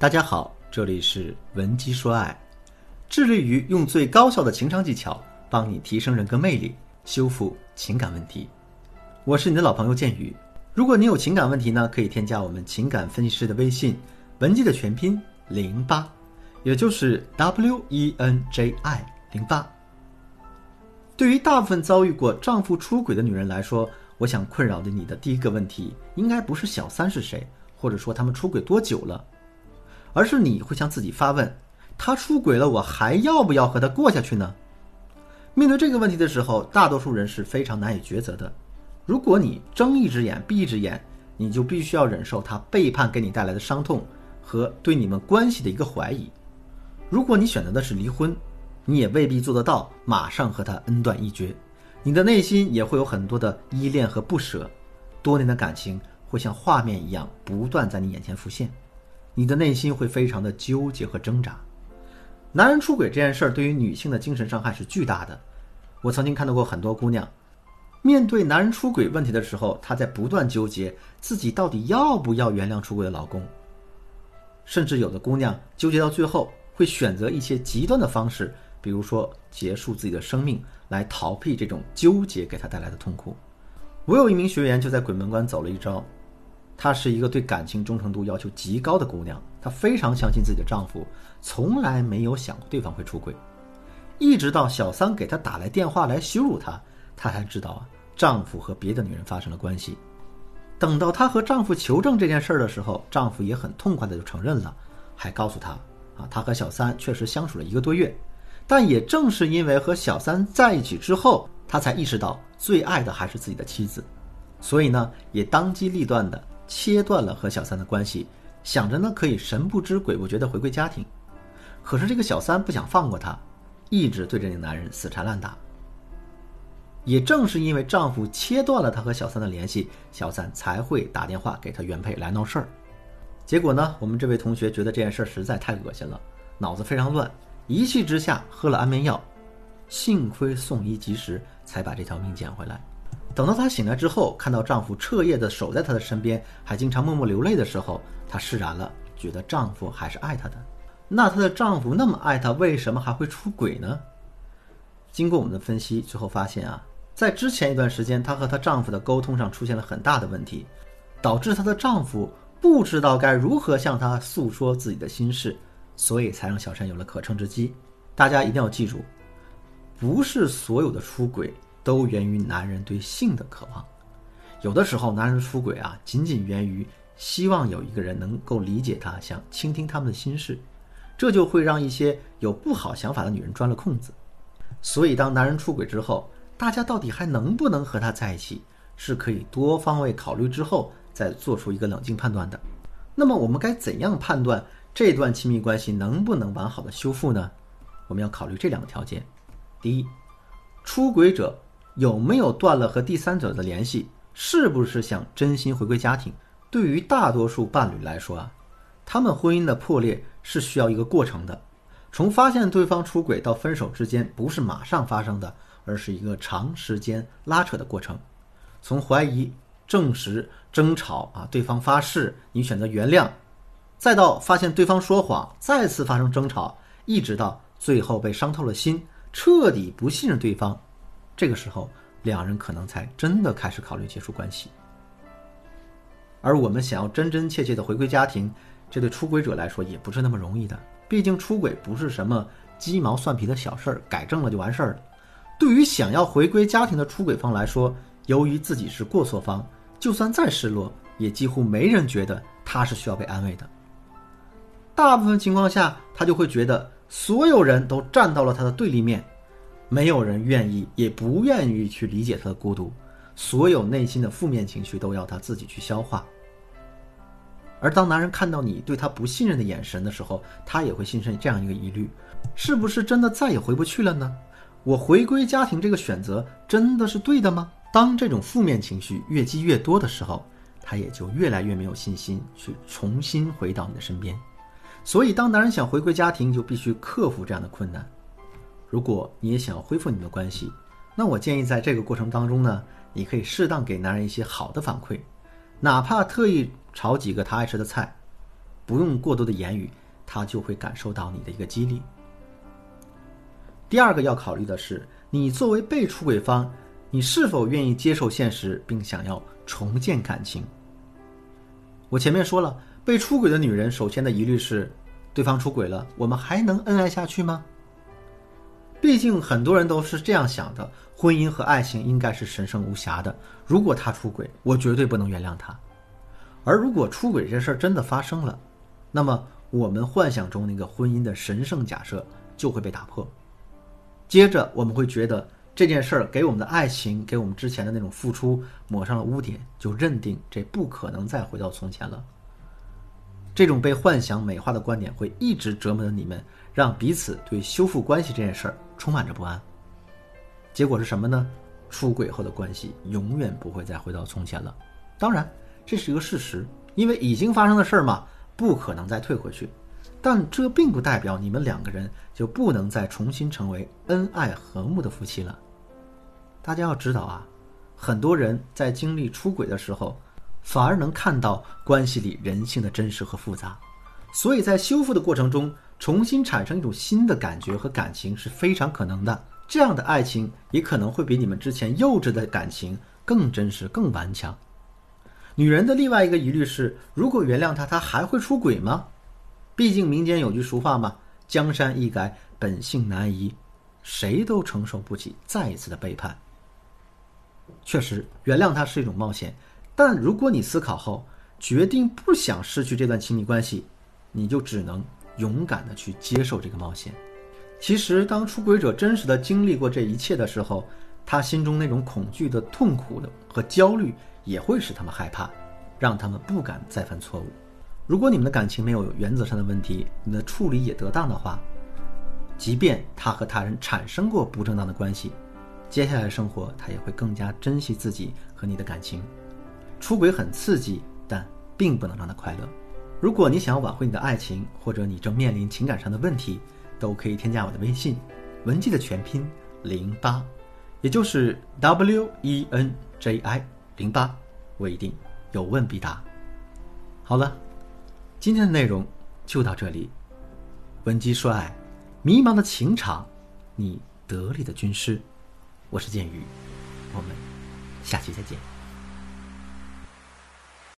大家好，这里是文姬说爱，致力于用最高效的情商技巧帮你提升人格魅力，修复情感问题。我是你的老朋友建宇。如果你有情感问题呢，可以添加我们情感分析师的微信文姬的全拼零八，也就是 W E N J I 零八。对于大部分遭遇过丈夫出轨的女人来说，我想困扰的你的第一个问题，应该不是小三是谁，或者说他们出轨多久了。而是你会向自己发问：他出轨了，我还要不要和他过下去呢？面对这个问题的时候，大多数人是非常难以抉择的。如果你睁一只眼闭一只眼，你就必须要忍受他背叛给你带来的伤痛和对你们关系的一个怀疑。如果你选择的是离婚，你也未必做得到马上和他恩断义绝，你的内心也会有很多的依恋和不舍，多年的感情会像画面一样不断在你眼前浮现。你的内心会非常的纠结和挣扎。男人出轨这件事儿对于女性的精神伤害是巨大的。我曾经看到过很多姑娘，面对男人出轨问题的时候，她在不断纠结自己到底要不要原谅出轨的老公。甚至有的姑娘纠结到最后，会选择一些极端的方式，比如说结束自己的生命，来逃避这种纠结给她带来的痛苦。我有一名学员就在鬼门关走了一招。她是一个对感情忠诚度要求极高的姑娘，她非常相信自己的丈夫，从来没有想过对方会出轨。一直到小三给她打来电话来羞辱她，她才知道啊，丈夫和别的女人发生了关系。等到她和丈夫求证这件事儿的时候，丈夫也很痛快的就承认了，还告诉她啊，她和小三确实相处了一个多月。但也正是因为和小三在一起之后，她才意识到最爱的还是自己的妻子，所以呢，也当机立断的。切断了和小三的关系，想着呢可以神不知鬼不觉的回归家庭，可是这个小三不想放过她，一直对这个男人死缠烂打。也正是因为丈夫切断了她和小三的联系，小三才会打电话给她原配来闹事儿。结果呢，我们这位同学觉得这件事实在太恶心了，脑子非常乱，一气之下喝了安眠药，幸亏送医及时，才把这条命捡回来。等到她醒来之后，看到丈夫彻夜的守在她的身边，还经常默默流泪的时候，她释然了，觉得丈夫还是爱她的。那她的丈夫那么爱她，为什么还会出轨呢？经过我们的分析，最后发现啊，在之前一段时间，她和她丈夫的沟通上出现了很大的问题，导致她的丈夫不知道该如何向她诉说自己的心事，所以才让小山有了可乘之机。大家一定要记住，不是所有的出轨。都源于男人对性的渴望，有的时候男人出轨啊，仅仅源于希望有一个人能够理解他，想倾听他们的心事，这就会让一些有不好想法的女人钻了空子。所以，当男人出轨之后，大家到底还能不能和他在一起，是可以多方位考虑之后再做出一个冷静判断的。那么，我们该怎样判断这段亲密关系能不能完好的修复呢？我们要考虑这两个条件：第一，出轨者。有没有断了和第三者的联系？是不是想真心回归家庭？对于大多数伴侣来说啊，他们婚姻的破裂是需要一个过程的。从发现对方出轨到分手之间，不是马上发生的，而是一个长时间拉扯的过程。从怀疑、证实、争吵啊，对方发誓，你选择原谅，再到发现对方说谎，再次发生争吵，一直到最后被伤透了心，彻底不信任对方。这个时候，两人可能才真的开始考虑结束关系。而我们想要真真切切的回归家庭，这对出轨者来说也不是那么容易的。毕竟出轨不是什么鸡毛蒜皮的小事儿，改正了就完事儿了。对于想要回归家庭的出轨方来说，由于自己是过错方，就算再失落，也几乎没人觉得他是需要被安慰的。大部分情况下，他就会觉得所有人都站到了他的对立面。没有人愿意，也不愿意去理解他的孤独，所有内心的负面情绪都要他自己去消化。而当男人看到你对他不信任的眼神的时候，他也会心生这样一个疑虑：是不是真的再也回不去了呢？我回归家庭这个选择真的是对的吗？当这种负面情绪越积越多的时候，他也就越来越没有信心去重新回到你的身边。所以，当男人想回归家庭，就必须克服这样的困难。如果你也想要恢复你们的关系，那我建议在这个过程当中呢，你可以适当给男人一些好的反馈，哪怕特意炒几个他爱吃的菜，不用过多的言语，他就会感受到你的一个激励。第二个要考虑的是，你作为被出轨方，你是否愿意接受现实，并想要重建感情？我前面说了，被出轨的女人首先的疑虑是，对方出轨了，我们还能恩爱下去吗？毕竟很多人都是这样想的，婚姻和爱情应该是神圣无瑕的。如果他出轨，我绝对不能原谅他。而如果出轨这事儿真的发生了，那么我们幻想中那个婚姻的神圣假设就会被打破。接着我们会觉得这件事儿给我们的爱情，给我们之前的那种付出抹上了污点，就认定这不可能再回到从前了。这种被幻想美化的观点会一直折磨着你们，让彼此对修复关系这件事儿充满着不安。结果是什么呢？出轨后的关系永远不会再回到从前了。当然，这是一个事实，因为已经发生的事儿嘛，不可能再退回去。但这并不代表你们两个人就不能再重新成为恩爱和睦的夫妻了。大家要知道啊，很多人在经历出轨的时候，反而能看到关系里人性的真实和复杂，所以在修复的过程中，重新产生一种新的感觉和感情是非常可能的。这样的爱情也可能会比你们之前幼稚的感情更真实、更顽强。女人的另外一个疑虑是：如果原谅他，他还会出轨吗？毕竟民间有句俗话嘛，“江山易改，本性难移”，谁都承受不起再一次的背叛。确实，原谅他是一种冒险，但如果你思考后决定不想失去这段亲密关系，你就只能勇敢的去接受这个冒险。其实，当出轨者真实的经历过这一切的时候，他心中那种恐惧的、痛苦的和焦虑，也会使他们害怕，让他们不敢再犯错误。如果你们的感情没有原则上的问题，你的处理也得当的话，即便他和他人产生过不正当的关系，接下来的生活他也会更加珍惜自己和你的感情。出轨很刺激，但并不能让他快乐。如果你想要挽回你的爱情，或者你正面临情感上的问题，都可以添加我的微信，文姬的全拼零八，也就是 W E N J I 零八，我一定有问必答。好了。今天的内容就到这里。文姬说爱，迷茫的情场，你得力的军师。我是剑宇，我们下期再见。